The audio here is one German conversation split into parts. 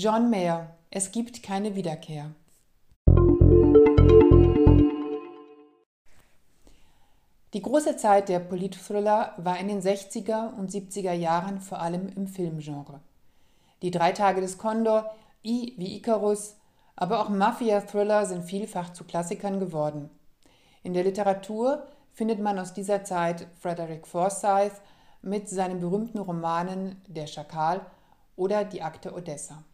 John Mayer, Es gibt keine Wiederkehr. Die große Zeit der Politthriller war in den 60er und 70er Jahren vor allem im Filmgenre. Die Drei Tage des Kondor, I wie Icarus, aber auch Mafia-Thriller sind vielfach zu Klassikern geworden. In der Literatur findet man aus dieser Zeit Frederick Forsyth mit seinen berühmten Romanen Der Schakal oder Die Akte Odessa.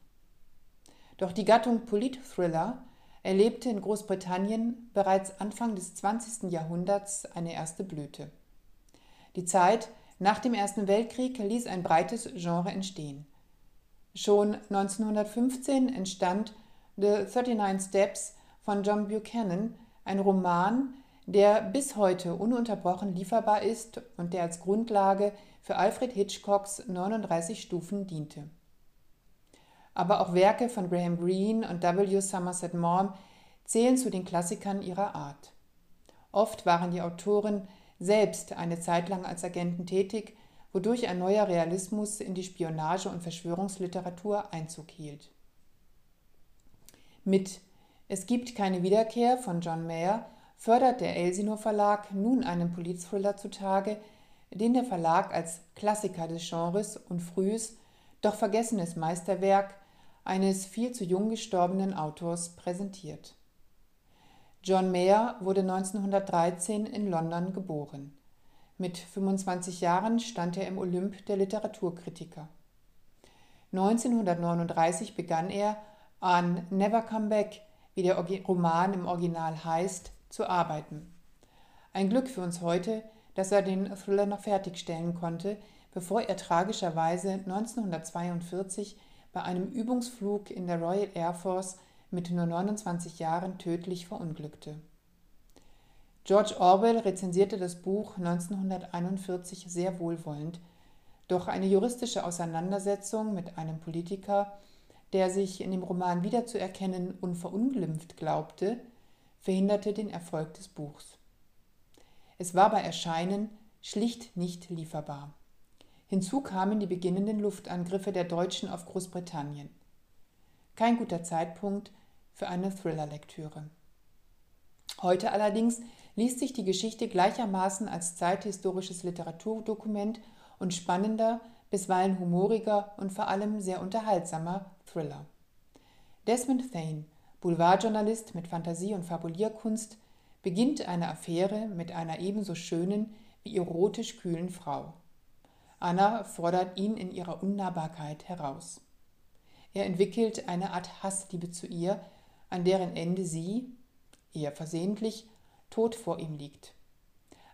Doch die Gattung Politthriller erlebte in Großbritannien bereits Anfang des 20. Jahrhunderts eine erste Blüte. Die Zeit nach dem Ersten Weltkrieg ließ ein breites Genre entstehen. Schon 1915 entstand The 39 Steps von John Buchanan, ein Roman, der bis heute ununterbrochen lieferbar ist und der als Grundlage für Alfred Hitchcocks 39 Stufen diente. Aber auch Werke von Graham Greene und W. Somerset Maugham zählen zu den Klassikern ihrer Art. Oft waren die Autoren selbst eine Zeit lang als Agenten tätig, wodurch ein neuer Realismus in die Spionage- und Verschwörungsliteratur Einzug hielt. Mit Es gibt keine Wiederkehr von John Mayer fördert der Elsinore Verlag nun einen Polizthriller zutage, den der Verlag als Klassiker des Genres und frühes, doch vergessenes Meisterwerk eines viel zu jung gestorbenen Autors präsentiert. John Mayer wurde 1913 in London geboren. Mit 25 Jahren stand er im Olymp der Literaturkritiker. 1939 begann er an Never Come Back, wie der Roman im Original heißt, zu arbeiten. Ein Glück für uns heute, dass er den Thriller noch fertigstellen konnte, bevor er tragischerweise 1942 bei einem Übungsflug in der Royal Air Force mit nur 29 Jahren tödlich verunglückte. George Orwell rezensierte das Buch 1941 sehr wohlwollend, doch eine juristische Auseinandersetzung mit einem Politiker, der sich in dem Roman wiederzuerkennen unverunglimpft glaubte, verhinderte den Erfolg des Buchs. Es war bei Erscheinen schlicht nicht lieferbar. Hinzu kamen die beginnenden Luftangriffe der Deutschen auf Großbritannien. Kein guter Zeitpunkt für eine Thriller-Lektüre. Heute allerdings liest sich die Geschichte gleichermaßen als zeithistorisches Literaturdokument und spannender, bisweilen humoriger und vor allem sehr unterhaltsamer Thriller. Desmond Thane, Boulevardjournalist mit Fantasie und Fabulierkunst, beginnt eine Affäre mit einer ebenso schönen wie erotisch kühlen Frau. Anna fordert ihn in ihrer Unnahbarkeit heraus. Er entwickelt eine Art Hassliebe zu ihr, an deren Ende sie, eher versehentlich, tot vor ihm liegt.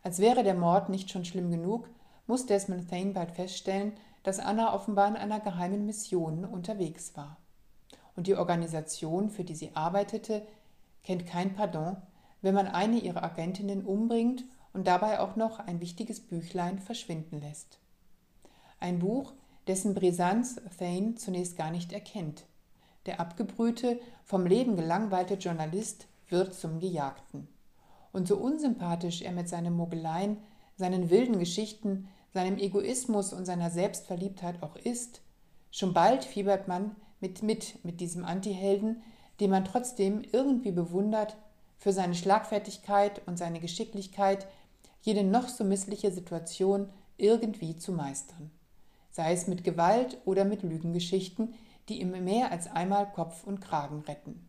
Als wäre der Mord nicht schon schlimm genug, muss Desmond Thane bald feststellen, dass Anna offenbar in einer geheimen Mission unterwegs war. Und die Organisation, für die sie arbeitete, kennt kein Pardon, wenn man eine ihrer Agentinnen umbringt und dabei auch noch ein wichtiges Büchlein verschwinden lässt. Ein Buch, dessen Brisanz Thane zunächst gar nicht erkennt. Der abgebrühte, vom Leben gelangweilte Journalist wird zum Gejagten. Und so unsympathisch er mit seinen Mogeleien, seinen wilden Geschichten, seinem Egoismus und seiner Selbstverliebtheit auch ist, schon bald fiebert man mit mit mit diesem Antihelden, den man trotzdem irgendwie bewundert für seine Schlagfertigkeit und seine Geschicklichkeit, jede noch so missliche Situation irgendwie zu meistern. Sei es mit Gewalt oder mit Lügengeschichten, die ihm mehr als einmal Kopf und Kragen retten.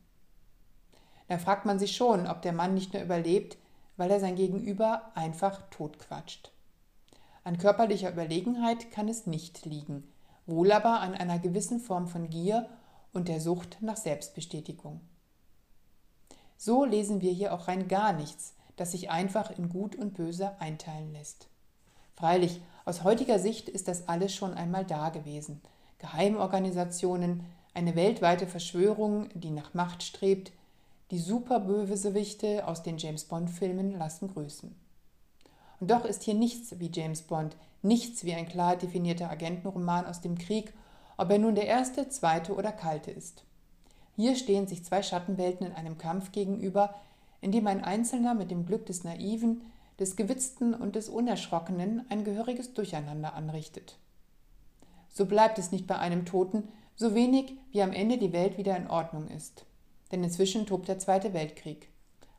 Da fragt man sich schon, ob der Mann nicht nur überlebt, weil er sein Gegenüber einfach totquatscht. An körperlicher Überlegenheit kann es nicht liegen, wohl aber an einer gewissen Form von Gier und der Sucht nach Selbstbestätigung. So lesen wir hier auch rein gar nichts, das sich einfach in Gut und Böse einteilen lässt. Freilich, aus heutiger Sicht ist das alles schon einmal da gewesen. Geheimorganisationen, eine weltweite Verschwörung, die nach Macht strebt, die Superbösewichte aus den James Bond-Filmen lassen grüßen. Und doch ist hier nichts wie James Bond, nichts wie ein klar definierter Agentenroman aus dem Krieg, ob er nun der erste, zweite oder kalte ist. Hier stehen sich zwei Schattenwelten in einem Kampf gegenüber, in dem ein Einzelner mit dem Glück des Naiven, des Gewitzten und des Unerschrockenen ein gehöriges Durcheinander anrichtet. So bleibt es nicht bei einem Toten, so wenig wie am Ende die Welt wieder in Ordnung ist. Denn inzwischen tobt der Zweite Weltkrieg.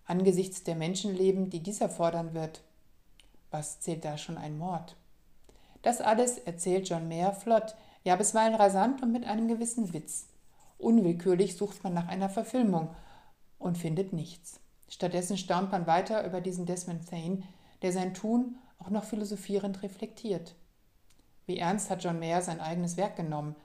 Angesichts der Menschenleben, die dieser fordern wird, was zählt da schon ein Mord? Das alles erzählt John Mayer flott, ja bisweilen rasant und mit einem gewissen Witz. Unwillkürlich sucht man nach einer Verfilmung und findet nichts. Stattdessen staunt man weiter über diesen Desmond Thane, der sein Tun auch noch philosophierend reflektiert. Wie ernst hat John Mayer sein eigenes Werk genommen?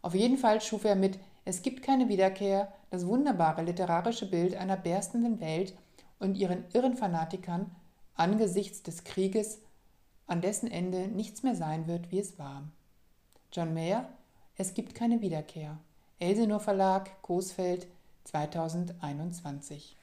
Auf jeden Fall schuf er mit Es gibt keine Wiederkehr das wunderbare literarische Bild einer berstenden Welt und ihren irren Fanatikern angesichts des Krieges, an dessen Ende nichts mehr sein wird, wie es war. John Mayer, Es gibt keine Wiederkehr. Elsenor Verlag, Coesfeld, 2021.